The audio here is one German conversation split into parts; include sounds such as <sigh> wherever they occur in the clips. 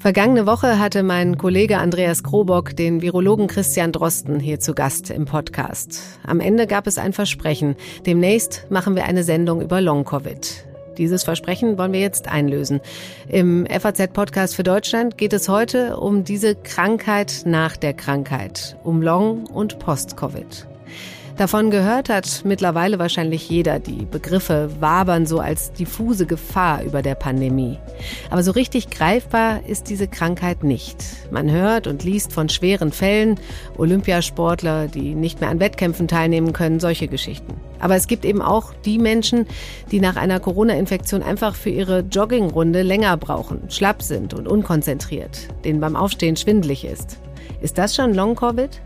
Vergangene Woche hatte mein Kollege Andreas Krobock den Virologen Christian Drosten hier zu Gast im Podcast. Am Ende gab es ein Versprechen. Demnächst machen wir eine Sendung über Long-Covid. Dieses Versprechen wollen wir jetzt einlösen. Im FAZ-Podcast für Deutschland geht es heute um diese Krankheit nach der Krankheit, um Long- und Post-Covid. Davon gehört hat mittlerweile wahrscheinlich jeder. Die Begriffe wabern so als diffuse Gefahr über der Pandemie. Aber so richtig greifbar ist diese Krankheit nicht. Man hört und liest von schweren Fällen, Olympiasportler, die nicht mehr an Wettkämpfen teilnehmen können, solche Geschichten. Aber es gibt eben auch die Menschen, die nach einer Corona-Infektion einfach für ihre Joggingrunde länger brauchen, schlapp sind und unkonzentriert, denen beim Aufstehen schwindlig ist. Ist das schon Long-Covid?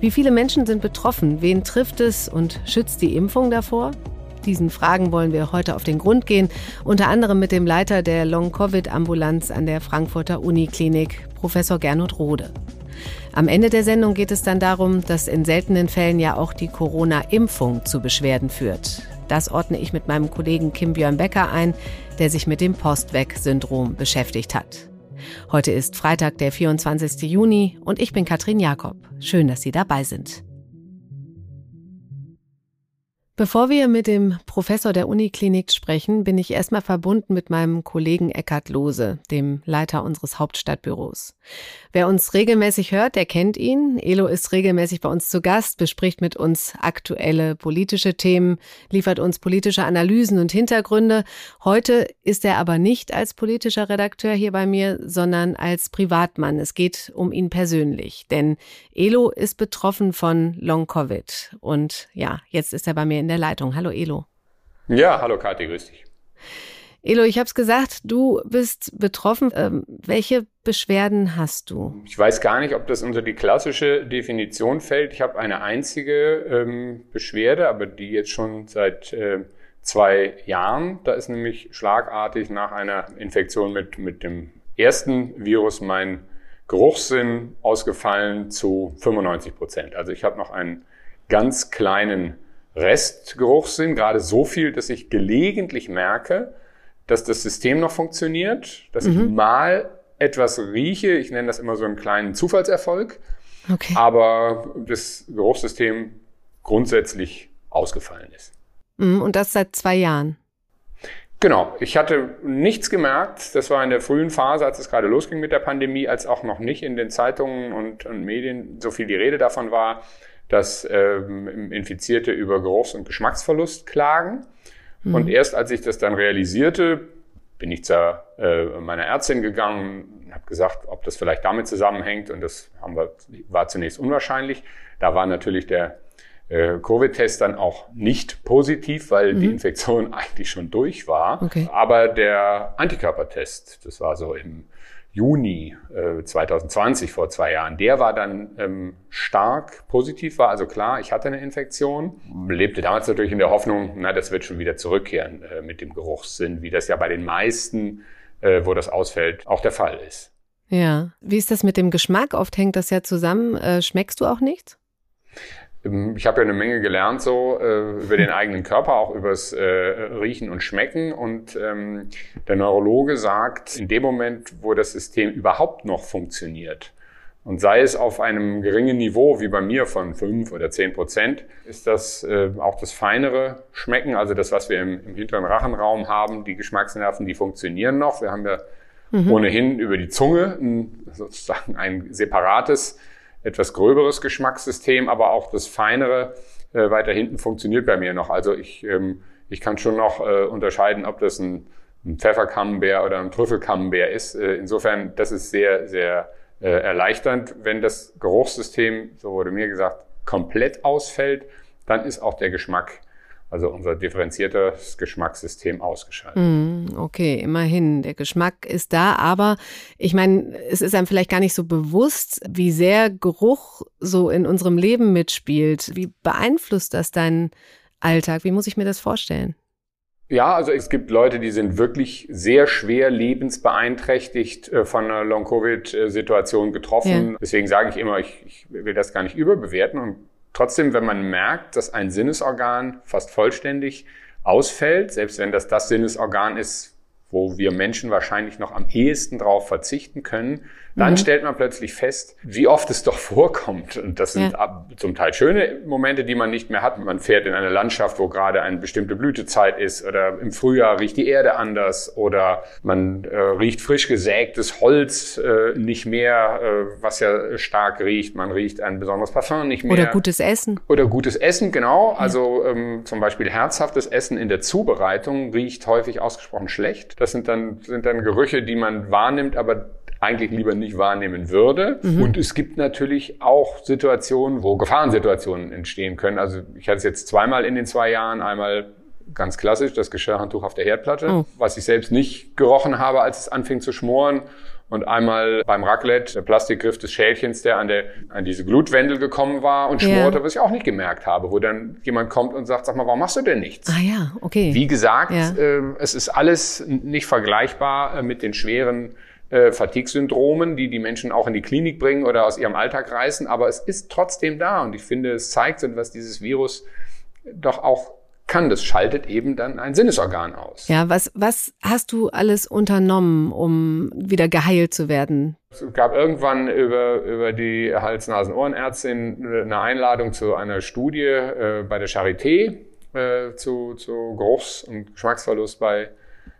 Wie viele Menschen sind betroffen? Wen trifft es und schützt die Impfung davor? Diesen Fragen wollen wir heute auf den Grund gehen, unter anderem mit dem Leiter der Long-Covid-Ambulanz an der Frankfurter Uniklinik, Professor Gernot Rode. Am Ende der Sendung geht es dann darum, dass in seltenen Fällen ja auch die Corona-Impfung zu Beschwerden führt. Das ordne ich mit meinem Kollegen Kim Björn Becker ein, der sich mit dem Postweg-Syndrom beschäftigt hat. Heute ist Freitag, der 24. Juni und ich bin Katrin Jakob. Schön, dass Sie dabei sind. Bevor wir mit dem Professor der Uniklinik sprechen, bin ich erstmal verbunden mit meinem Kollegen Eckhard Lose, dem Leiter unseres Hauptstadtbüros. Wer uns regelmäßig hört, der kennt ihn. Elo ist regelmäßig bei uns zu Gast, bespricht mit uns aktuelle politische Themen, liefert uns politische Analysen und Hintergründe. Heute ist er aber nicht als politischer Redakteur hier bei mir, sondern als Privatmann. Es geht um ihn persönlich, denn Elo ist betroffen von Long Covid und ja, jetzt ist er bei mir in der Leitung. Hallo Elo. Ja, hallo Kathi, grüß dich. Elo, ich habe es gesagt, du bist betroffen. Ähm, welche Beschwerden hast du? Ich weiß gar nicht, ob das unter die klassische Definition fällt. Ich habe eine einzige ähm, Beschwerde, aber die jetzt schon seit äh, zwei Jahren. Da ist nämlich schlagartig nach einer Infektion mit, mit dem ersten Virus mein Geruchssinn ausgefallen zu 95 Prozent. Also ich habe noch einen ganz kleinen Restgeruchssinn, gerade so viel, dass ich gelegentlich merke, dass das System noch funktioniert, dass mhm. ich mal etwas rieche. Ich nenne das immer so einen kleinen Zufallserfolg. Okay. Aber das Geruchssystem grundsätzlich ausgefallen ist. Mhm, und das seit zwei Jahren. Genau, ich hatte nichts gemerkt. Das war in der frühen Phase, als es gerade losging mit der Pandemie, als auch noch nicht in den Zeitungen und, und Medien so viel die Rede davon war, dass ähm, Infizierte über Geruchs- und Geschmacksverlust klagen. Mhm. Und erst als ich das dann realisierte, bin ich zu äh, meiner Ärztin gegangen, habe gesagt, ob das vielleicht damit zusammenhängt. Und das haben wir, war zunächst unwahrscheinlich. Da war natürlich der äh, Covid-Test dann auch nicht positiv, weil mhm. die Infektion <laughs> eigentlich schon durch war. Okay. Aber der Antikörpertest, das war so im Juni äh, 2020, vor zwei Jahren, der war dann ähm, stark positiv, war also klar, ich hatte eine Infektion, lebte damals natürlich in der Hoffnung, na, das wird schon wieder zurückkehren äh, mit dem Geruchssinn, wie das ja bei den meisten, äh, wo das ausfällt, auch der Fall ist. Ja, wie ist das mit dem Geschmack? Oft hängt das ja zusammen. Äh, schmeckst du auch nichts? Ähm, ich habe ja eine Menge gelernt so äh, über den eigenen Körper, auch übers äh, Riechen und Schmecken. Und ähm, der Neurologe sagt, in dem Moment, wo das System überhaupt noch funktioniert, und sei es auf einem geringen Niveau, wie bei mir von fünf oder zehn Prozent, ist das äh, auch das feinere Schmecken, also das, was wir im, im hinteren Rachenraum haben, die Geschmacksnerven, die funktionieren noch. Wir haben ja mhm. ohnehin über die Zunge ein, sozusagen ein separates etwas gröberes Geschmackssystem, aber auch das feinere äh, weiter hinten funktioniert bei mir noch. Also ich, ähm, ich kann schon noch äh, unterscheiden, ob das ein, ein Pfefferkammbär oder ein Trüffelkammbär ist. Äh, insofern, das ist sehr, sehr äh, erleichternd. Wenn das Geruchssystem, so wurde mir gesagt, komplett ausfällt, dann ist auch der Geschmack also unser differenziertes Geschmackssystem ausgeschaltet. Mm, okay, immerhin. Der Geschmack ist da, aber ich meine, es ist einem vielleicht gar nicht so bewusst, wie sehr Geruch so in unserem Leben mitspielt. Wie beeinflusst das deinen Alltag? Wie muss ich mir das vorstellen? Ja, also es gibt Leute, die sind wirklich sehr schwer lebensbeeinträchtigt äh, von einer Long-Covid-Situation getroffen. Ja. Deswegen sage ich immer, ich, ich will das gar nicht überbewerten und Trotzdem, wenn man merkt, dass ein Sinnesorgan fast vollständig ausfällt, selbst wenn das das Sinnesorgan ist, wo wir Menschen wahrscheinlich noch am ehesten drauf verzichten können, dann mhm. stellt man plötzlich fest, wie oft es doch <laughs> vorkommt. Und das sind ja. zum Teil schöne Momente, die man nicht mehr hat. Man fährt in eine Landschaft, wo gerade eine bestimmte Blütezeit ist oder im Frühjahr riecht die Erde anders oder man äh, riecht frisch gesägtes Holz äh, nicht mehr, äh, was ja stark riecht. Man riecht ein besonderes Parfum nicht mehr. Oder gutes Essen. Oder gutes Essen, genau. Ja. Also ähm, zum Beispiel herzhaftes Essen in der Zubereitung riecht häufig ausgesprochen schlecht. Das sind dann, sind dann Gerüche, die man wahrnimmt, aber eigentlich lieber nicht wahrnehmen würde. Mhm. Und es gibt natürlich auch Situationen, wo Gefahrensituationen entstehen können. Also ich hatte es jetzt zweimal in den zwei Jahren, einmal ganz klassisch das Geschirrhandtuch auf der Herdplatte, oh. was ich selbst nicht gerochen habe, als es anfing zu schmoren. Und einmal beim Raclette der Plastikgriff des Schälchens, der an, der, an diese Glutwendel gekommen war und schmorte, yeah. was ich auch nicht gemerkt habe, wo dann jemand kommt und sagt, sag mal, warum machst du denn nichts? Ah ja, okay. Wie gesagt, ja. äh, es ist alles nicht vergleichbar äh, mit den schweren äh, Fatigue-Syndromen, die die Menschen auch in die Klinik bringen oder aus ihrem Alltag reißen. Aber es ist trotzdem da und ich finde, es zeigt, was dieses Virus doch auch kann. Das schaltet eben dann ein Sinnesorgan aus. Ja, was, was hast du alles unternommen, um wieder geheilt zu werden? Es gab irgendwann über, über die Hals-Nasen-Ohrenärztin eine Einladung zu einer Studie äh, bei der Charité äh, zu, zu Geruchs- und Geschmacksverlust bei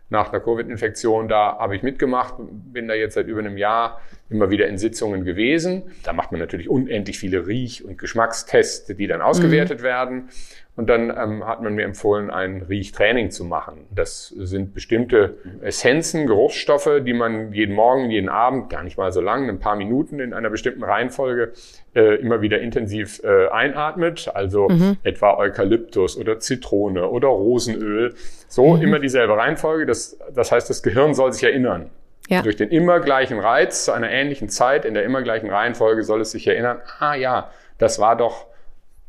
nach einer Covid-Infektion. Da habe ich mitgemacht, bin da jetzt seit über einem Jahr immer wieder in Sitzungen gewesen. Da macht man natürlich unendlich viele Riech- und Geschmackstests, die dann ausgewertet mhm. werden. Und dann ähm, hat man mir empfohlen, ein Riechtraining zu machen. Das sind bestimmte Essenzen, Geruchsstoffe, die man jeden Morgen, jeden Abend, gar nicht mal so lang, ein paar Minuten in einer bestimmten Reihenfolge äh, immer wieder intensiv äh, einatmet. Also mhm. etwa Eukalyptus oder Zitrone oder Rosenöl. So mhm. immer dieselbe Reihenfolge. Das, das heißt, das Gehirn soll sich erinnern. Ja. Durch den immer gleichen Reiz zu einer ähnlichen Zeit in der immer gleichen Reihenfolge soll es sich erinnern, ah ja, das war doch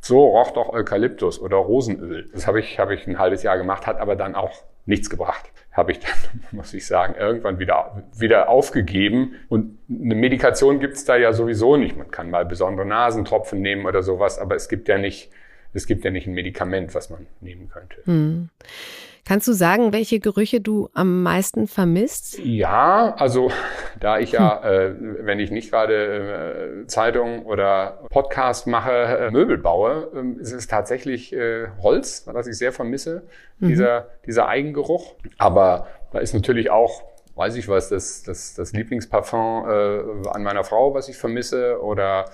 so roch doch Eukalyptus oder Rosenöl. Das habe ich, habe ich ein halbes Jahr gemacht, hat aber dann auch nichts gebracht. Habe ich dann, <laughs> muss ich sagen, irgendwann wieder, wieder aufgegeben. Und eine Medikation gibt's da ja sowieso nicht. Man kann mal besondere Nasentropfen nehmen oder sowas, aber es gibt ja nicht, es gibt ja nicht ein Medikament, was man nehmen könnte. Hm. Kannst du sagen, welche Gerüche du am meisten vermisst? Ja, also <laughs> da ich ja, hm. äh, wenn ich nicht gerade äh, Zeitung oder Podcast mache, äh, Möbel baue, äh, ist es tatsächlich äh, Holz, was ich sehr vermisse, mhm. dieser, dieser Eigengeruch. Aber da ist natürlich auch weiß ich was, das, das, das Lieblingsparfum äh, an meiner Frau, was ich vermisse, oder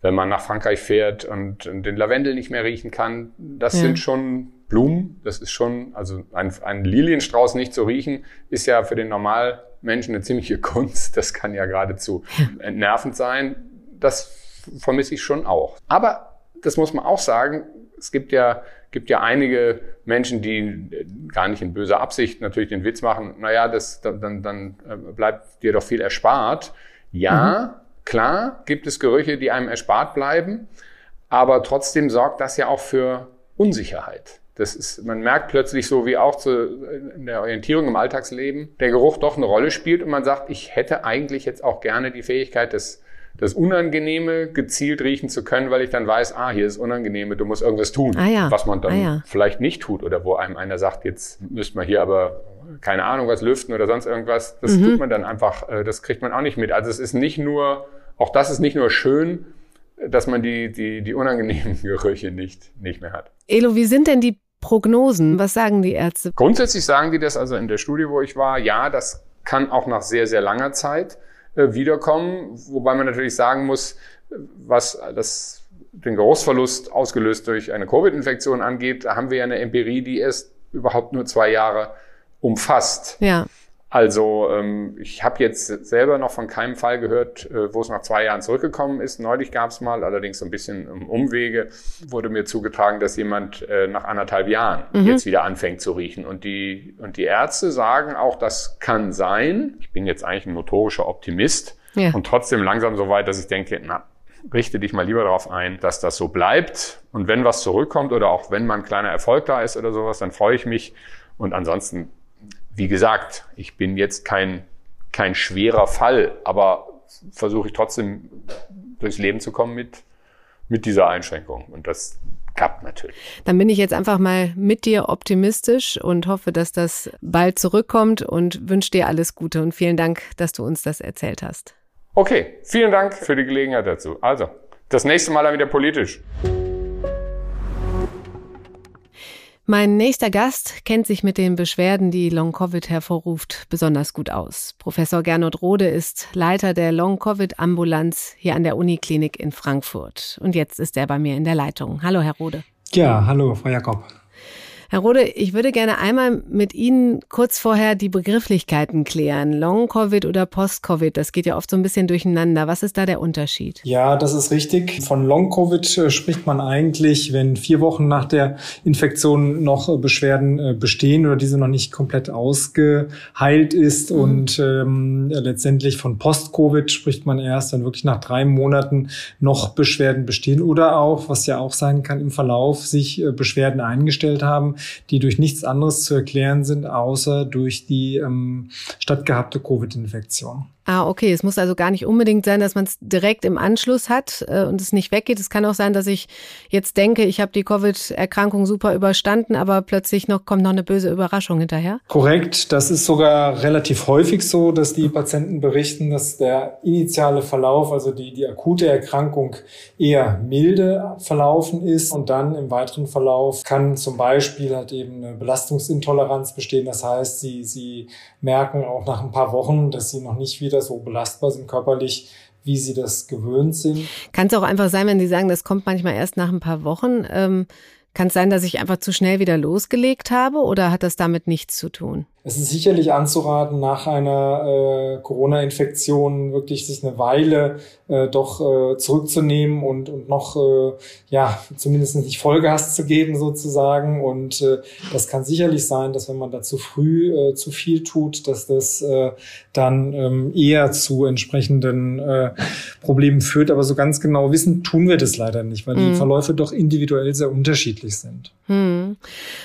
wenn man nach Frankreich fährt und, und den Lavendel nicht mehr riechen kann, das ja. sind schon Blumen. Das ist schon, also ein, ein Lilienstrauß nicht zu riechen, ist ja für den Normalmenschen eine ziemliche <laughs> Kunst. Das kann ja geradezu entnervend sein. Das vermisse ich schon auch. Aber das muss man auch sagen, es gibt ja, gibt ja einige Menschen, die gar nicht in böser Absicht natürlich den Witz machen, naja, das, dann, dann äh, bleibt dir doch viel erspart. Ja, mhm. klar, gibt es Gerüche, die einem erspart bleiben, aber trotzdem sorgt das ja auch für Unsicherheit. Das ist, man merkt plötzlich so wie auch zu, in der Orientierung im Alltagsleben, der Geruch doch eine Rolle spielt und man sagt, ich hätte eigentlich jetzt auch gerne die Fähigkeit, das, das Unangenehme gezielt riechen zu können, weil ich dann weiß, ah, hier ist Unangenehme, du musst irgendwas tun, ah ja. was man dann ah ja. vielleicht nicht tut oder wo einem einer sagt, jetzt müsste man hier aber keine Ahnung was lüften oder sonst irgendwas. Das mhm. tut man dann einfach, äh, das kriegt man auch nicht mit. Also es ist nicht nur, auch das ist nicht nur schön, dass man die, die, die unangenehmen <laughs> Gerüche nicht, nicht mehr hat. Elo, wie sind denn die Prognosen? Was sagen die Ärzte? Grundsätzlich sagen die das also in der Studie, wo ich war, ja, das kann auch nach sehr, sehr langer Zeit äh, wiederkommen. Wobei man natürlich sagen muss, was das, den Geruchsverlust ausgelöst durch eine Covid-Infektion angeht, haben wir ja eine Empirie, die erst überhaupt nur zwei Jahre umfasst. Ja. Also ähm, ich habe jetzt selber noch von keinem Fall gehört, äh, wo es nach zwei Jahren zurückgekommen ist. Neulich gab es mal, allerdings so ein bisschen um Umwege, wurde mir zugetragen, dass jemand äh, nach anderthalb Jahren mhm. jetzt wieder anfängt zu riechen. Und die, und die Ärzte sagen auch, das kann sein. Ich bin jetzt eigentlich ein notorischer Optimist ja. und trotzdem langsam so weit, dass ich denke, na, richte dich mal lieber darauf ein, dass das so bleibt. Und wenn was zurückkommt oder auch wenn mal ein kleiner Erfolg da ist oder sowas, dann freue ich mich. Und ansonsten wie gesagt, ich bin jetzt kein, kein schwerer Fall, aber versuche ich trotzdem durchs Leben zu kommen mit, mit dieser Einschränkung. Und das gehabt natürlich. Dann bin ich jetzt einfach mal mit dir optimistisch und hoffe, dass das bald zurückkommt und wünsche dir alles Gute und vielen Dank, dass du uns das erzählt hast. Okay, vielen Dank für die Gelegenheit dazu. Also, das nächste Mal dann wieder politisch. Mein nächster Gast kennt sich mit den Beschwerden, die Long-Covid hervorruft, besonders gut aus. Professor Gernot Rode ist Leiter der Long-Covid-Ambulanz hier an der Uniklinik in Frankfurt. Und jetzt ist er bei mir in der Leitung. Hallo, Herr Rode. Ja, hallo, Frau Jakob. Herr Rode, ich würde gerne einmal mit Ihnen kurz vorher die Begrifflichkeiten klären. Long-Covid oder Post-Covid, das geht ja oft so ein bisschen durcheinander. Was ist da der Unterschied? Ja, das ist richtig. Von Long-Covid äh, spricht man eigentlich, wenn vier Wochen nach der Infektion noch äh, Beschwerden äh, bestehen oder diese noch nicht komplett ausgeheilt ist. Mhm. Und ähm, letztendlich von Post-Covid spricht man erst, wenn wirklich nach drei Monaten noch Beschwerden bestehen oder auch, was ja auch sein kann, im Verlauf sich Beschwerden eingestellt haben die durch nichts anderes zu erklären sind, außer durch die ähm, stattgehabte Covid-Infektion. Ah, okay. Es muss also gar nicht unbedingt sein, dass man es direkt im Anschluss hat äh, und es nicht weggeht. Es kann auch sein, dass ich jetzt denke, ich habe die Covid-Erkrankung super überstanden, aber plötzlich noch kommt noch eine böse Überraschung hinterher. Korrekt. Das ist sogar relativ häufig so, dass die Patienten berichten, dass der initiale Verlauf, also die, die akute Erkrankung eher milde verlaufen ist und dann im weiteren Verlauf kann zum Beispiel halt eben eine Belastungsintoleranz bestehen. Das heißt, sie, sie merken auch nach ein paar Wochen, dass sie noch nicht wieder so belastbar sind körperlich, wie sie das gewöhnt sind. Kann es auch einfach sein, wenn Sie sagen, das kommt manchmal erst nach ein paar Wochen. Ähm, kann es sein, dass ich einfach zu schnell wieder losgelegt habe oder hat das damit nichts zu tun? Es ist sicherlich anzuraten, nach einer äh, Corona-Infektion wirklich sich eine Weile äh, doch äh, zurückzunehmen und, und noch, äh, ja, zumindest nicht Vollgas zu geben sozusagen. Und äh, das kann sicherlich sein, dass wenn man da zu früh äh, zu viel tut, dass das äh, dann ähm, eher zu entsprechenden äh, Problemen führt. Aber so ganz genau wissen tun wir das leider nicht, weil mhm. die Verläufe doch individuell sehr unterschiedlich sind. Mhm.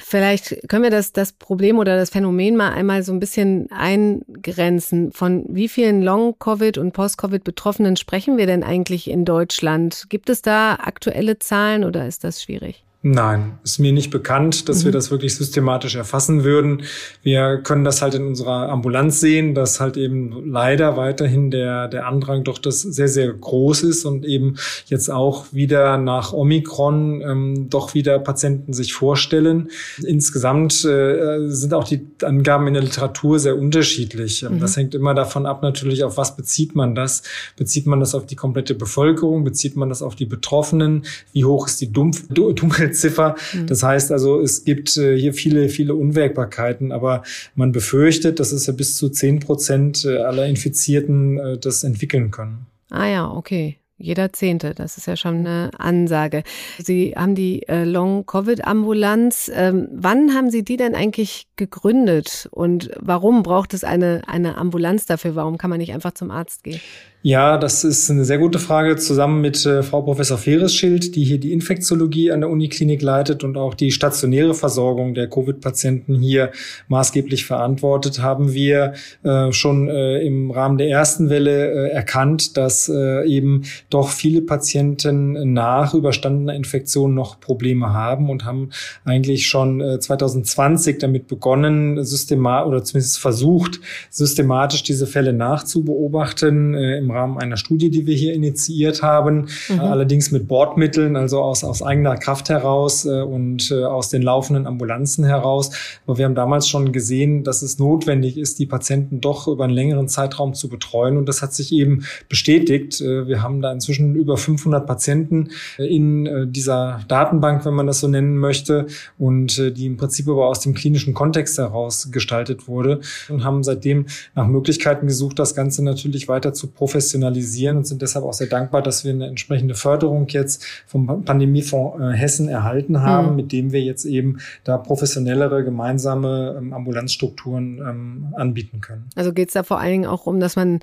Vielleicht können wir das, das Problem oder das Phänomen mal einmal so ein bisschen eingrenzen. Von wie vielen Long-Covid und Post-Covid-Betroffenen sprechen wir denn eigentlich in Deutschland? Gibt es da aktuelle Zahlen oder ist das schwierig? Nein, ist mir nicht bekannt, dass mhm. wir das wirklich systematisch erfassen würden. Wir können das halt in unserer Ambulanz sehen, dass halt eben leider weiterhin der, der Andrang doch das sehr, sehr groß ist und eben jetzt auch wieder nach Omikron ähm, doch wieder Patienten sich vorstellen. Insgesamt äh, sind auch die Angaben in der Literatur sehr unterschiedlich. Mhm. Das hängt immer davon ab, natürlich, auf was bezieht man das? Bezieht man das auf die komplette Bevölkerung? Bezieht man das auf die Betroffenen? Wie hoch ist die Dumpf Dunkel Ziffer. Mhm. Das heißt also, es gibt äh, hier viele, viele Unwägbarkeiten, aber man befürchtet, dass es ja bis zu zehn Prozent äh, aller Infizierten äh, das entwickeln können. Ah ja, okay. Jeder Zehnte, das ist ja schon eine Ansage. Sie haben die äh, Long-Covid-Ambulanz. Ähm, wann haben Sie die denn eigentlich gegründet und warum braucht es eine, eine Ambulanz dafür? Warum kann man nicht einfach zum Arzt gehen? Ja, das ist eine sehr gute Frage. Zusammen mit äh, Frau Professor Feresschild, die hier die Infektiologie an der Uniklinik leitet und auch die stationäre Versorgung der Covid-Patienten hier maßgeblich verantwortet, haben wir äh, schon äh, im Rahmen der ersten Welle äh, erkannt, dass äh, eben doch viele Patienten nach überstandener Infektion noch Probleme haben und haben eigentlich schon 2020 äh, damit begonnen, systemat oder zumindest versucht, systematisch diese Fälle nachzubeobachten im Rahmen einer Studie, die wir hier initiiert haben, mhm. allerdings mit Bordmitteln, also aus, aus eigener Kraft heraus äh, und äh, aus den laufenden Ambulanzen heraus. Aber wir haben damals schon gesehen, dass es notwendig ist, die Patienten doch über einen längeren Zeitraum zu betreuen. Und das hat sich eben bestätigt. Äh, wir haben da inzwischen über 500 Patienten äh, in äh, dieser Datenbank, wenn man das so nennen möchte, und äh, die im Prinzip aber aus dem klinischen Kontext heraus gestaltet wurde und haben seitdem nach Möglichkeiten gesucht, das Ganze natürlich weiter zu professionalisieren und sind deshalb auch sehr dankbar, dass wir eine entsprechende Förderung jetzt vom Pandemiefonds Hessen erhalten haben, mhm. mit dem wir jetzt eben da professionellere gemeinsame ähm, Ambulanzstrukturen ähm, anbieten können. Also geht es da vor allen Dingen auch um, dass man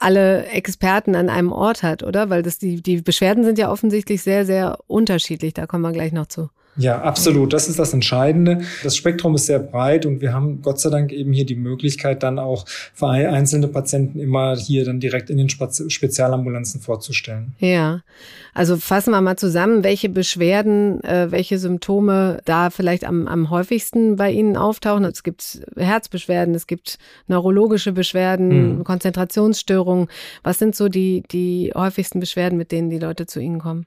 alle Experten an einem Ort hat, oder? Weil das die, die Beschwerden sind ja offensichtlich sehr, sehr unterschiedlich. Da kommen wir gleich noch zu. Ja, absolut. Das ist das Entscheidende. Das Spektrum ist sehr breit und wir haben Gott sei Dank eben hier die Möglichkeit, dann auch für einzelne Patienten immer hier dann direkt in den Spezialambulanzen vorzustellen. Ja, also fassen wir mal zusammen, welche Beschwerden, äh, welche Symptome da vielleicht am, am häufigsten bei Ihnen auftauchen. Es gibt Herzbeschwerden, es gibt neurologische Beschwerden, mhm. Konzentrationsstörungen. Was sind so die, die häufigsten Beschwerden, mit denen die Leute zu Ihnen kommen?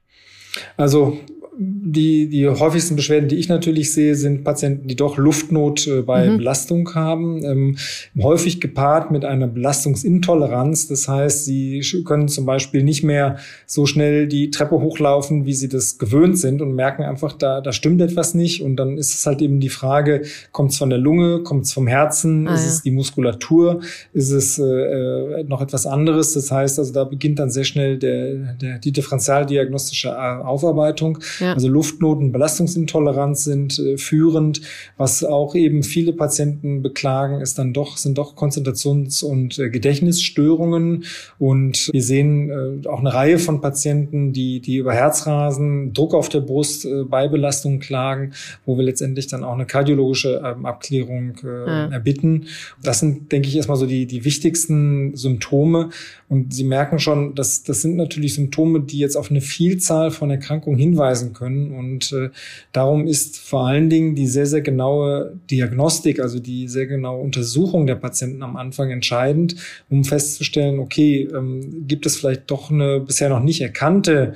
Also die, die häufigsten Beschwerden, die ich natürlich sehe, sind Patienten, die doch Luftnot äh, bei mhm. Belastung haben, ähm, häufig gepaart mit einer Belastungsintoleranz. Das heißt, sie können zum Beispiel nicht mehr so schnell die Treppe hochlaufen, wie sie das gewöhnt sind und merken einfach, da, da stimmt etwas nicht. Und dann ist es halt eben die Frage, kommt es von der Lunge, kommt es vom Herzen, ah, ist ja. es die Muskulatur, ist es äh, äh, noch etwas anderes? Das heißt, also da beginnt dann sehr schnell der, der, die differenzialdiagnostische Aufarbeitung. Ja. Also Luftnoten, Belastungsintoleranz sind äh, führend. Was auch eben viele Patienten beklagen, ist dann doch, sind doch Konzentrations- und äh, Gedächtnisstörungen. Und wir sehen äh, auch eine Reihe von Patienten, die, die über Herzrasen, Druck auf der Brust äh, bei Belastung klagen, wo wir letztendlich dann auch eine kardiologische ähm, Abklärung äh, ja. erbitten. Das sind, denke ich, erstmal so die, die wichtigsten Symptome. Und Sie merken schon, dass das sind natürlich Symptome, die jetzt auf eine Vielzahl von Erkrankungen hinweisen können. Und äh, darum ist vor allen Dingen die sehr, sehr genaue Diagnostik, also die sehr genaue Untersuchung der Patienten am Anfang entscheidend, um festzustellen, okay, ähm, gibt es vielleicht doch eine bisher noch nicht erkannte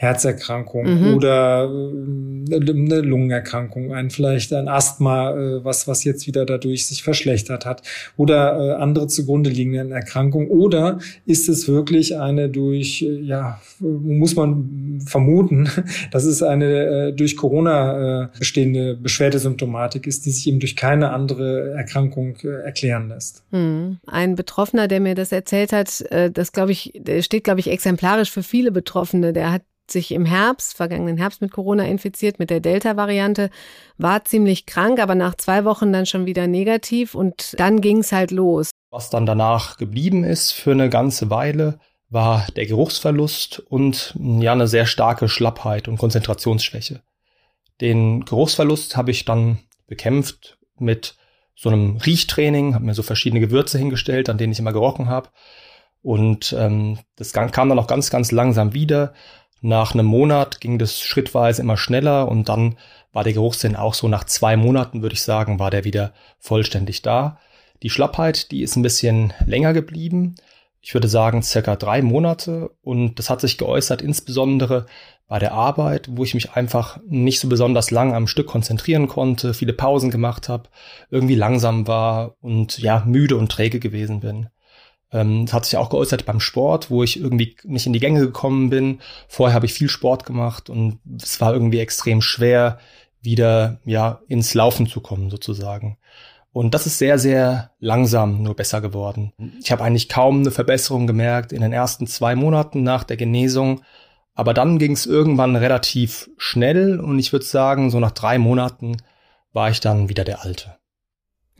Herzerkrankung mhm. oder äh, eine Lungenerkrankung, ein vielleicht ein Asthma, äh, was was jetzt wieder dadurch sich verschlechtert hat oder äh, andere zugrunde liegenden Erkrankungen oder ist es wirklich eine durch ja muss man vermuten, <laughs> dass es eine durch Corona bestehende Beschwerdesymptomatik ist, die sich eben durch keine andere Erkrankung erklären lässt. Mhm. Ein Betroffener, der mir das erzählt hat, das glaube ich, steht glaube ich exemplarisch für viele Betroffene. Der hat sich im Herbst, vergangenen Herbst mit Corona infiziert, mit der Delta-Variante, war ziemlich krank, aber nach zwei Wochen dann schon wieder negativ und dann ging es halt los. Was dann danach geblieben ist für eine ganze Weile, war der Geruchsverlust und ja eine sehr starke Schlappheit und Konzentrationsschwäche. Den Geruchsverlust habe ich dann bekämpft mit so einem Riechtraining, habe mir so verschiedene Gewürze hingestellt, an denen ich immer gerochen habe. Und ähm, das kam dann auch ganz, ganz langsam wieder. Nach einem Monat ging das schrittweise immer schneller und dann war der Geruchssinn auch so nach zwei Monaten, würde ich sagen, war der wieder vollständig da. Die Schlappheit, die ist ein bisschen länger geblieben. Ich würde sagen circa drei Monate und das hat sich geäußert insbesondere bei der Arbeit, wo ich mich einfach nicht so besonders lang am Stück konzentrieren konnte, viele Pausen gemacht habe, irgendwie langsam war und ja müde und träge gewesen bin. Ähm, das hat sich auch geäußert beim Sport, wo ich irgendwie nicht in die Gänge gekommen bin. Vorher habe ich viel Sport gemacht und es war irgendwie extrem schwer, wieder ja ins Laufen zu kommen sozusagen. Und das ist sehr, sehr langsam nur besser geworden. Ich habe eigentlich kaum eine Verbesserung gemerkt in den ersten zwei Monaten nach der Genesung. Aber dann ging es irgendwann relativ schnell und ich würde sagen, so nach drei Monaten war ich dann wieder der Alte.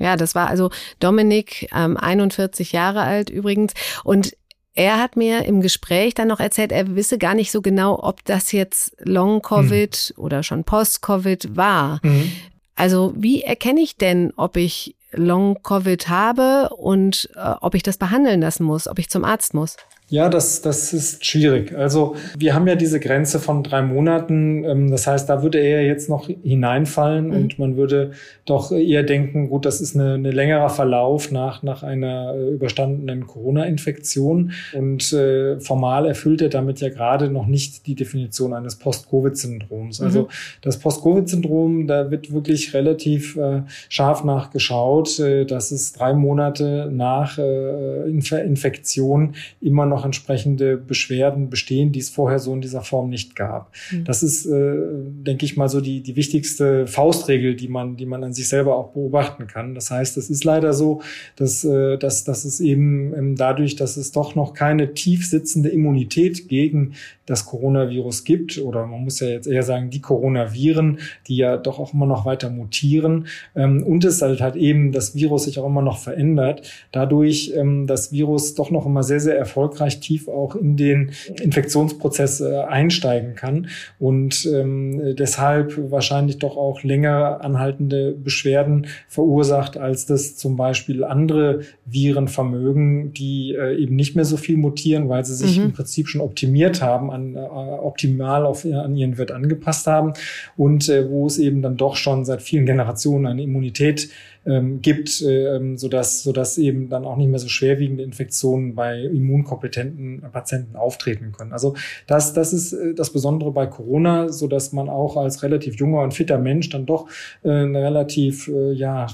Ja, das war also Dominik, ähm, 41 Jahre alt übrigens. Und er hat mir im Gespräch dann noch erzählt, er wisse gar nicht so genau, ob das jetzt Long-Covid mhm. oder schon Post-Covid war. Mhm. Also wie erkenne ich denn, ob ich Long-Covid habe und äh, ob ich das behandeln lassen muss, ob ich zum Arzt muss? Ja, das, das ist schwierig. Also wir haben ja diese Grenze von drei Monaten. Ähm, das heißt, da würde er jetzt noch hineinfallen mhm. und man würde doch eher denken, gut, das ist eine, eine längerer Verlauf nach, nach einer äh, überstandenen Corona-Infektion. Und äh, formal erfüllt er damit ja gerade noch nicht die Definition eines Post-Covid-Syndroms. Mhm. Also das Post-Covid-Syndrom, da wird wirklich relativ äh, scharf nachgeschaut, äh, dass es drei Monate nach äh, Inf Infektion immer noch noch entsprechende Beschwerden bestehen, die es vorher so in dieser Form nicht gab. Mhm. Das ist, äh, denke ich mal, so die, die wichtigste Faustregel, die man, die man an sich selber auch beobachten kann. Das heißt, es ist leider so, dass, äh, dass, dass es eben ähm, dadurch, dass es doch noch keine tief sitzende Immunität gegen das Coronavirus gibt, oder man muss ja jetzt eher sagen, die Coronaviren, die ja doch auch immer noch weiter mutieren, ähm, und es halt halt eben das Virus sich auch immer noch verändert, dadurch ähm, das Virus doch noch immer sehr, sehr erfolgreich ungleich tief auch in den Infektionsprozess äh, einsteigen kann und ähm, deshalb wahrscheinlich doch auch länger anhaltende Beschwerden verursacht, als das zum Beispiel andere Viren vermögen, die äh, eben nicht mehr so viel mutieren, weil sie sich mhm. im Prinzip schon optimiert haben, an, äh, optimal auf, an ihren Wirt angepasst haben und äh, wo es eben dann doch schon seit vielen Generationen eine Immunität ähm, gibt, ähm, sodass, sodass eben dann auch nicht mehr so schwerwiegende Infektionen bei immunkompetenten Patienten auftreten können. Also das, das ist äh, das Besondere bei Corona, so dass man auch als relativ junger und fitter Mensch dann doch äh, eine relativ äh, ja,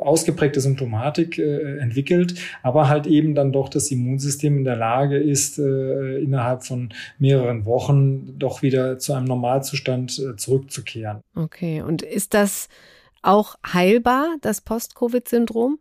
ausgeprägte Symptomatik entwickelt, aber halt eben dann doch das Immunsystem in der Lage ist, innerhalb von mehreren Wochen doch wieder zu einem Normalzustand zurückzukehren. Okay, und ist das auch heilbar, das Post-Covid-Syndrom?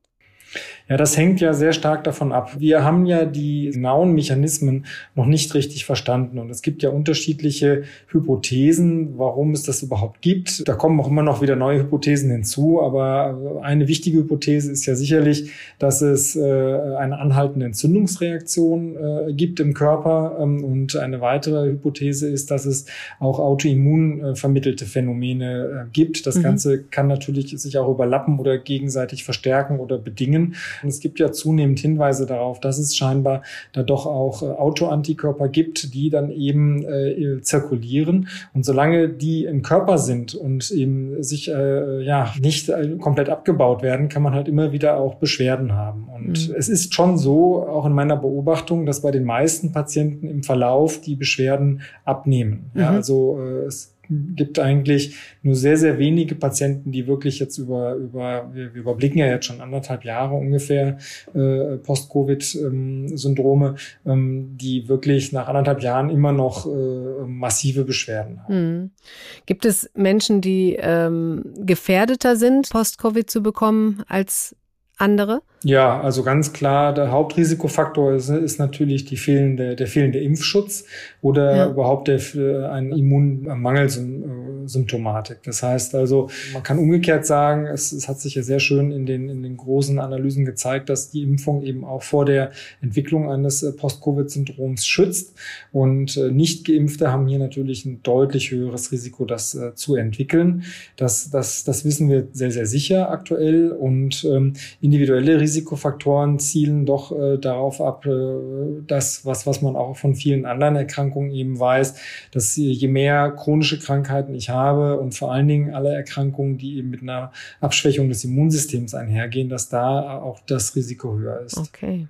Ja, das hängt ja sehr stark davon ab. Wir haben ja die genauen Mechanismen noch nicht richtig verstanden und es gibt ja unterschiedliche Hypothesen, warum es das überhaupt gibt. Da kommen auch immer noch wieder neue Hypothesen hinzu, aber eine wichtige Hypothese ist ja sicherlich, dass es äh, eine anhaltende Entzündungsreaktion äh, gibt im Körper ähm, und eine weitere Hypothese ist, dass es auch autoimmun äh, vermittelte Phänomene gibt. Das mhm. Ganze kann natürlich sich auch überlappen oder gegenseitig verstärken oder bedingen. Und es gibt ja zunehmend Hinweise darauf, dass es scheinbar da doch auch äh, Autoantikörper gibt, die dann eben äh, zirkulieren. Und solange die im Körper sind und eben sich äh, ja nicht äh, komplett abgebaut werden, kann man halt immer wieder auch Beschwerden haben. Und mhm. es ist schon so, auch in meiner Beobachtung, dass bei den meisten Patienten im Verlauf die Beschwerden abnehmen. Mhm. Ja, also äh, es gibt eigentlich nur sehr, sehr wenige Patienten, die wirklich jetzt über, über wir, wir überblicken ja jetzt schon anderthalb Jahre ungefähr äh, Post-Covid-Syndrome, ähm, die wirklich nach anderthalb Jahren immer noch äh, massive Beschwerden haben. Mhm. Gibt es Menschen, die ähm, gefährdeter sind, Post-Covid zu bekommen als andere? Ja, also ganz klar, der Hauptrisikofaktor ist, ist natürlich die fehlende, der fehlende Impfschutz oder ja. überhaupt der, ein Immunmangelsymptomatik. Das heißt also, man kann umgekehrt sagen, es, es hat sich ja sehr schön in den, in den großen Analysen gezeigt, dass die Impfung eben auch vor der Entwicklung eines äh, Post-Covid-Syndroms schützt. Und äh, nicht Geimpfte haben hier natürlich ein deutlich höheres Risiko, das äh, zu entwickeln. Das, das, das wissen wir sehr, sehr sicher aktuell. Und ähm, individuelle Risikofaktoren zielen doch äh, darauf ab, äh, dass was, was man auch von vielen anderen Erkrankungen eben weiß, dass je mehr chronische Krankheiten ich habe und vor allen Dingen alle Erkrankungen, die eben mit einer Abschwächung des Immunsystems einhergehen, dass da auch das Risiko höher ist. Okay.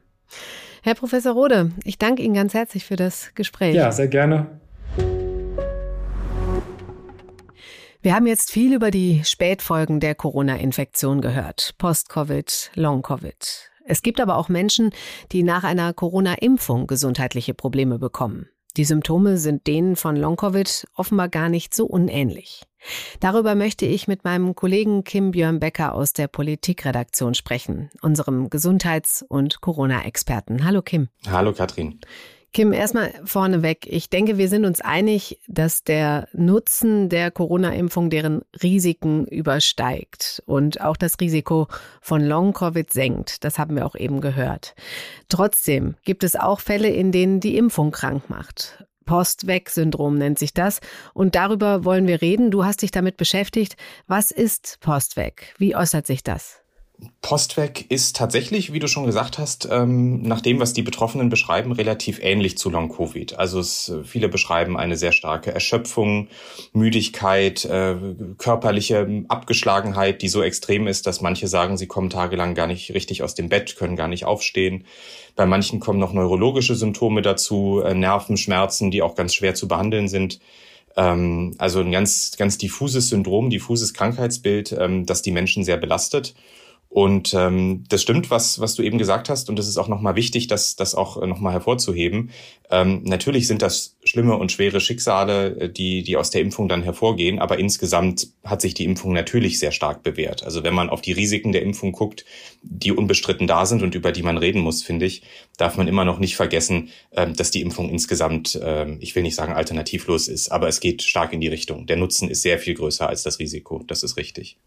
Herr Professor Rode, ich danke Ihnen ganz herzlich für das Gespräch. Ja, sehr gerne. Wir haben jetzt viel über die Spätfolgen der Corona-Infektion gehört. Post-Covid, Long-Covid. Es gibt aber auch Menschen, die nach einer Corona-Impfung gesundheitliche Probleme bekommen. Die Symptome sind denen von Long-Covid offenbar gar nicht so unähnlich. Darüber möchte ich mit meinem Kollegen Kim Björn Becker aus der Politikredaktion sprechen, unserem Gesundheits- und Corona-Experten. Hallo Kim. Hallo Katrin. Kim, erstmal vorneweg. Ich denke, wir sind uns einig, dass der Nutzen der Corona-Impfung deren Risiken übersteigt und auch das Risiko von Long-Covid senkt. Das haben wir auch eben gehört. Trotzdem gibt es auch Fälle, in denen die Impfung krank macht. Post-Weg-Syndrom nennt sich das. Und darüber wollen wir reden. Du hast dich damit beschäftigt. Was ist Post-Weg? Wie äußert sich das? Postweg ist tatsächlich, wie du schon gesagt hast, ähm, nach dem, was die Betroffenen beschreiben, relativ ähnlich zu Long-Covid. Also es, viele beschreiben eine sehr starke Erschöpfung, Müdigkeit, äh, körperliche Abgeschlagenheit, die so extrem ist, dass manche sagen, sie kommen tagelang gar nicht richtig aus dem Bett, können gar nicht aufstehen. Bei manchen kommen noch neurologische Symptome dazu, äh, Nervenschmerzen, die auch ganz schwer zu behandeln sind ähm, also ein ganz, ganz diffuses Syndrom, diffuses Krankheitsbild, ähm, das die Menschen sehr belastet. Und ähm, das stimmt, was, was du eben gesagt hast, und das ist auch nochmal wichtig, das, das auch äh, nochmal hervorzuheben. Ähm, natürlich sind das schlimme und schwere Schicksale, äh, die, die aus der Impfung dann hervorgehen, aber insgesamt hat sich die Impfung natürlich sehr stark bewährt. Also wenn man auf die Risiken der Impfung guckt, die unbestritten da sind und über die man reden muss, finde ich, darf man immer noch nicht vergessen, ähm, dass die Impfung insgesamt, ähm, ich will nicht sagen alternativlos ist, aber es geht stark in die Richtung. Der Nutzen ist sehr viel größer als das Risiko. Das ist richtig.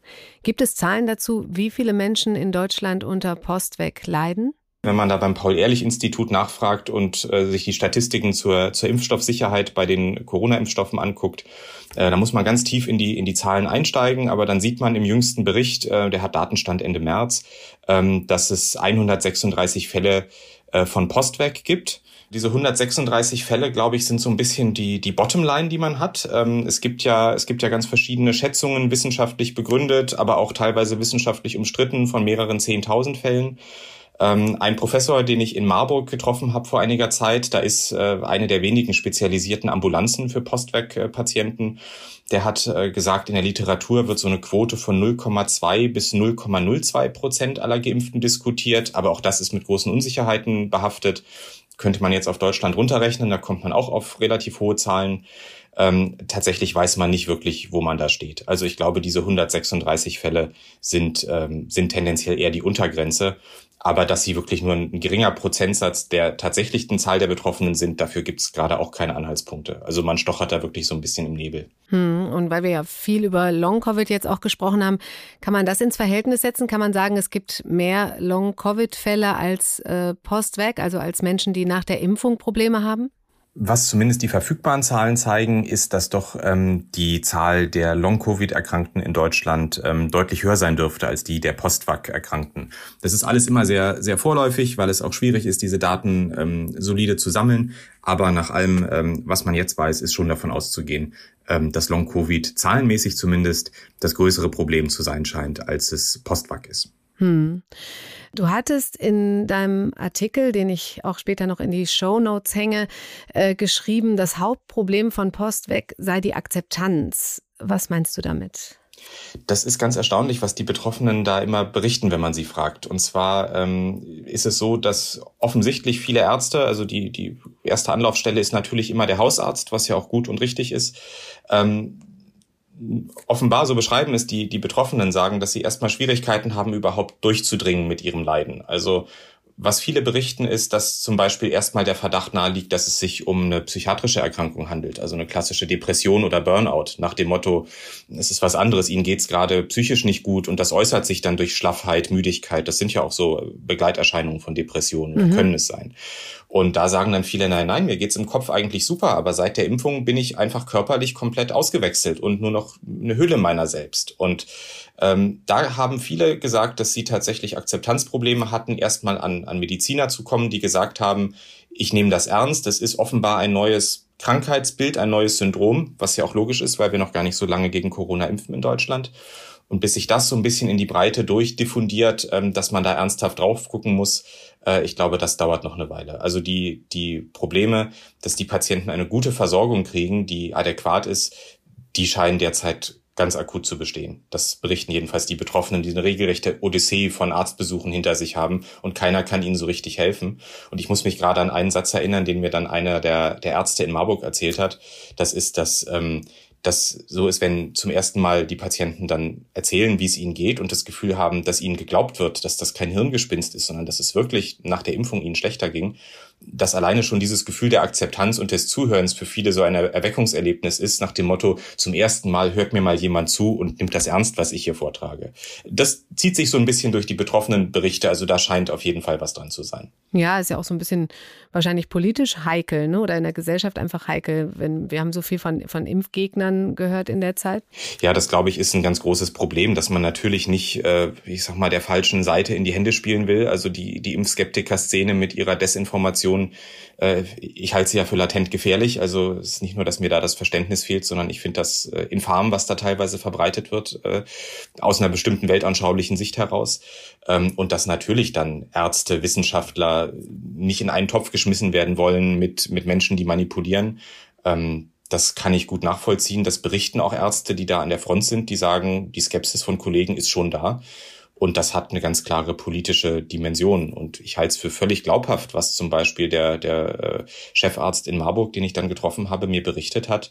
Gibt es Zahlen dazu, wie viele Menschen in Deutschland unter Postweg leiden? Wenn man da beim Paul-Ehrlich-Institut nachfragt und äh, sich die Statistiken zur, zur Impfstoffsicherheit bei den Corona-Impfstoffen anguckt, äh, da muss man ganz tief in die, in die Zahlen einsteigen. Aber dann sieht man im jüngsten Bericht, äh, der hat Datenstand Ende März, ähm, dass es 136 Fälle äh, von Postweg gibt. Diese 136 Fälle, glaube ich, sind so ein bisschen die, die Bottomline, die man hat. Ähm, es gibt ja, es gibt ja ganz verschiedene Schätzungen, wissenschaftlich begründet, aber auch teilweise wissenschaftlich umstritten von mehreren 10.000 Fällen. Ähm, ein Professor, den ich in Marburg getroffen habe vor einiger Zeit, da ist äh, eine der wenigen spezialisierten Ambulanzen für Postweg-Patienten. Der hat äh, gesagt, in der Literatur wird so eine Quote von 0,2 bis 0,02 Prozent aller Geimpften diskutiert. Aber auch das ist mit großen Unsicherheiten behaftet. Könnte man jetzt auf Deutschland runterrechnen, da kommt man auch auf relativ hohe Zahlen. Ähm, tatsächlich weiß man nicht wirklich, wo man da steht. Also ich glaube, diese 136 Fälle sind, ähm, sind tendenziell eher die Untergrenze. Aber dass sie wirklich nur ein geringer Prozentsatz der tatsächlichen Zahl der Betroffenen sind, dafür gibt es gerade auch keine Anhaltspunkte. Also man stochert da wirklich so ein bisschen im Nebel. Hm, und weil wir ja viel über Long-Covid jetzt auch gesprochen haben, kann man das ins Verhältnis setzen? Kann man sagen, es gibt mehr Long-Covid-Fälle als äh, Post-Weg, also als Menschen, die nach der Impfung Probleme haben? Was zumindest die verfügbaren Zahlen zeigen, ist, dass doch ähm, die Zahl der Long-Covid-Erkrankten in Deutschland ähm, deutlich höher sein dürfte als die der Post-Vac-Erkrankten. Das ist alles immer sehr, sehr vorläufig, weil es auch schwierig ist, diese Daten ähm, solide zu sammeln. Aber nach allem, ähm, was man jetzt weiß, ist schon davon auszugehen, ähm, dass Long-Covid zahlenmäßig zumindest das größere Problem zu sein scheint, als es Post-Vac ist. Hm. Du hattest in deinem Artikel, den ich auch später noch in die Show Notes hänge, äh, geschrieben, das Hauptproblem von Postweg sei die Akzeptanz. Was meinst du damit? Das ist ganz erstaunlich, was die Betroffenen da immer berichten, wenn man sie fragt. Und zwar ähm, ist es so, dass offensichtlich viele Ärzte, also die, die erste Anlaufstelle ist natürlich immer der Hausarzt, was ja auch gut und richtig ist, ähm, offenbar, so beschreiben es die, die Betroffenen, sagen, dass sie erstmal Schwierigkeiten haben, überhaupt durchzudringen mit ihrem Leiden. Also was viele berichten, ist, dass zum Beispiel erstmal der Verdacht naheliegt, dass es sich um eine psychiatrische Erkrankung handelt, also eine klassische Depression oder Burnout, nach dem Motto, es ist was anderes, ihnen geht's gerade psychisch nicht gut und das äußert sich dann durch Schlaffheit, Müdigkeit. Das sind ja auch so Begleiterscheinungen von Depressionen mhm. können es sein. Und da sagen dann viele, nein, nein, mir geht's im Kopf eigentlich super, aber seit der Impfung bin ich einfach körperlich komplett ausgewechselt und nur noch eine Hülle meiner selbst. Und ähm, da haben viele gesagt, dass sie tatsächlich Akzeptanzprobleme hatten, erstmal an, an Mediziner zu kommen, die gesagt haben, ich nehme das ernst, das ist offenbar ein neues Krankheitsbild, ein neues Syndrom, was ja auch logisch ist, weil wir noch gar nicht so lange gegen Corona impfen in Deutschland. Und bis sich das so ein bisschen in die Breite durchdiffundiert, ähm, dass man da ernsthaft drauf gucken muss, äh, ich glaube, das dauert noch eine Weile. Also die, die Probleme, dass die Patienten eine gute Versorgung kriegen, die adäquat ist, die scheinen derzeit ganz akut zu bestehen. Das berichten jedenfalls die Betroffenen, die eine regelrechte Odyssee von Arztbesuchen hinter sich haben und keiner kann ihnen so richtig helfen. Und ich muss mich gerade an einen Satz erinnern, den mir dann einer der, der Ärzte in Marburg erzählt hat. Das ist, dass ähm, das so ist, wenn zum ersten Mal die Patienten dann erzählen, wie es ihnen geht und das Gefühl haben, dass ihnen geglaubt wird, dass das kein Hirngespinst ist, sondern dass es wirklich nach der Impfung ihnen schlechter ging dass alleine schon dieses Gefühl der Akzeptanz und des Zuhörens für viele so ein Erweckungserlebnis ist, nach dem Motto, zum ersten Mal hört mir mal jemand zu und nimmt das ernst, was ich hier vortrage. Das zieht sich so ein bisschen durch die betroffenen Berichte, also da scheint auf jeden Fall was dran zu sein. Ja, ist ja auch so ein bisschen wahrscheinlich politisch heikel, ne? oder in der Gesellschaft einfach heikel, wenn wir haben so viel von, von Impfgegnern gehört in der Zeit. Ja, das glaube ich ist ein ganz großes Problem, dass man natürlich nicht, äh, ich sag mal, der falschen Seite in die Hände spielen will. Also die, die Impfskeptiker-Szene mit ihrer Desinformation Situation, äh, ich halte sie ja für latent gefährlich. Also es ist nicht nur, dass mir da das Verständnis fehlt, sondern ich finde das äh, infam, was da teilweise verbreitet wird, äh, aus einer bestimmten weltanschaulichen Sicht heraus. Ähm, und dass natürlich dann Ärzte, Wissenschaftler nicht in einen Topf geschmissen werden wollen mit, mit Menschen, die manipulieren. Ähm, das kann ich gut nachvollziehen. Das berichten auch Ärzte, die da an der Front sind, die sagen, die Skepsis von Kollegen ist schon da. Und das hat eine ganz klare politische Dimension. Und ich halte es für völlig glaubhaft, was zum Beispiel der, der äh, Chefarzt in Marburg, den ich dann getroffen habe, mir berichtet hat,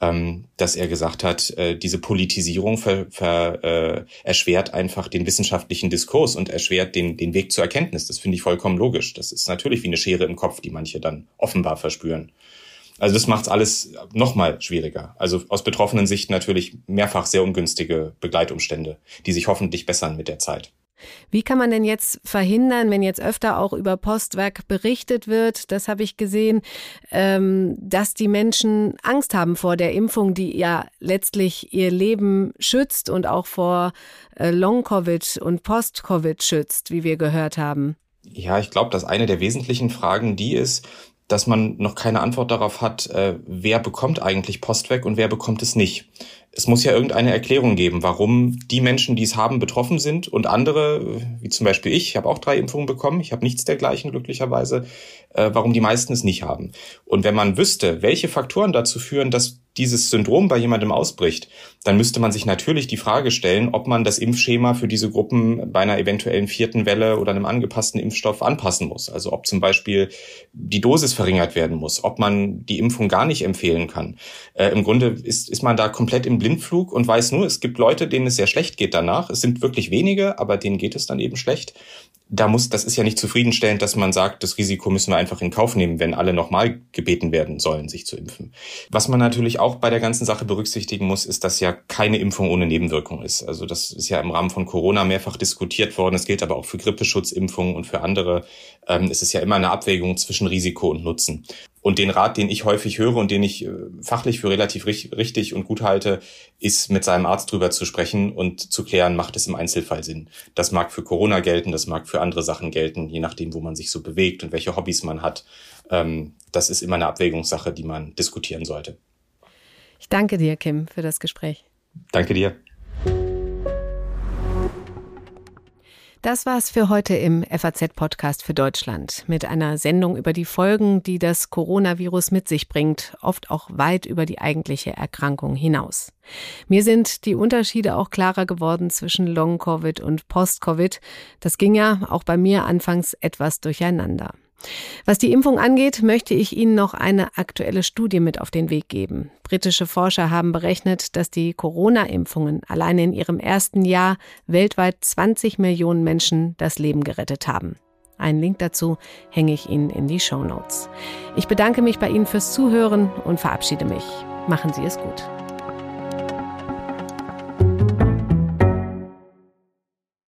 ähm, dass er gesagt hat, äh, diese Politisierung ver, ver, äh, erschwert einfach den wissenschaftlichen Diskurs und erschwert den, den Weg zur Erkenntnis. Das finde ich vollkommen logisch. Das ist natürlich wie eine Schere im Kopf, die manche dann offenbar verspüren. Also das macht es alles nochmal schwieriger. Also aus betroffenen Sicht natürlich mehrfach sehr ungünstige Begleitumstände, die sich hoffentlich bessern mit der Zeit. Wie kann man denn jetzt verhindern, wenn jetzt öfter auch über Postwerk berichtet wird, das habe ich gesehen, ähm, dass die Menschen Angst haben vor der Impfung, die ja letztlich ihr Leben schützt und auch vor äh, Long-Covid und Post-Covid schützt, wie wir gehört haben? Ja, ich glaube, dass eine der wesentlichen Fragen die ist, dass man noch keine Antwort darauf hat, äh, wer bekommt eigentlich Postweg und wer bekommt es nicht es muss ja irgendeine Erklärung geben, warum die Menschen, die es haben, betroffen sind und andere, wie zum Beispiel ich, ich habe auch drei Impfungen bekommen, ich habe nichts dergleichen glücklicherweise, äh, warum die meisten es nicht haben. Und wenn man wüsste, welche Faktoren dazu führen, dass dieses Syndrom bei jemandem ausbricht, dann müsste man sich natürlich die Frage stellen, ob man das Impfschema für diese Gruppen bei einer eventuellen vierten Welle oder einem angepassten Impfstoff anpassen muss. Also ob zum Beispiel die Dosis verringert werden muss, ob man die Impfung gar nicht empfehlen kann. Äh, Im Grunde ist, ist man da komplett im Blindflug und weiß nur, es gibt Leute, denen es sehr schlecht geht danach. Es sind wirklich wenige, aber denen geht es dann eben schlecht da muss, das ist ja nicht zufriedenstellend, dass man sagt, das Risiko müssen wir einfach in Kauf nehmen, wenn alle nochmal gebeten werden sollen, sich zu impfen. Was man natürlich auch bei der ganzen Sache berücksichtigen muss, ist, dass ja keine Impfung ohne Nebenwirkung ist. Also das ist ja im Rahmen von Corona mehrfach diskutiert worden. Es gilt aber auch für Grippeschutzimpfungen und für andere. Ähm, es ist ja immer eine Abwägung zwischen Risiko und Nutzen. Und den Rat, den ich häufig höre und den ich äh, fachlich für relativ richtig und gut halte, ist mit seinem Arzt drüber zu sprechen und zu klären, macht es im Einzelfall Sinn. Das mag für Corona gelten, das mag für andere Sachen gelten, je nachdem, wo man sich so bewegt und welche Hobbys man hat. Ähm, das ist immer eine Abwägungssache, die man diskutieren sollte. Ich danke dir, Kim, für das Gespräch. Danke dir. Das war's für heute im FAZ-Podcast für Deutschland mit einer Sendung über die Folgen, die das Coronavirus mit sich bringt, oft auch weit über die eigentliche Erkrankung hinaus. Mir sind die Unterschiede auch klarer geworden zwischen Long-Covid und Post-Covid. Das ging ja auch bei mir anfangs etwas durcheinander. Was die Impfung angeht, möchte ich Ihnen noch eine aktuelle Studie mit auf den Weg geben. Britische Forscher haben berechnet, dass die Corona-Impfungen alleine in ihrem ersten Jahr weltweit 20 Millionen Menschen das Leben gerettet haben. Einen Link dazu hänge ich Ihnen in die Show Notes. Ich bedanke mich bei Ihnen fürs Zuhören und verabschiede mich. Machen Sie es gut.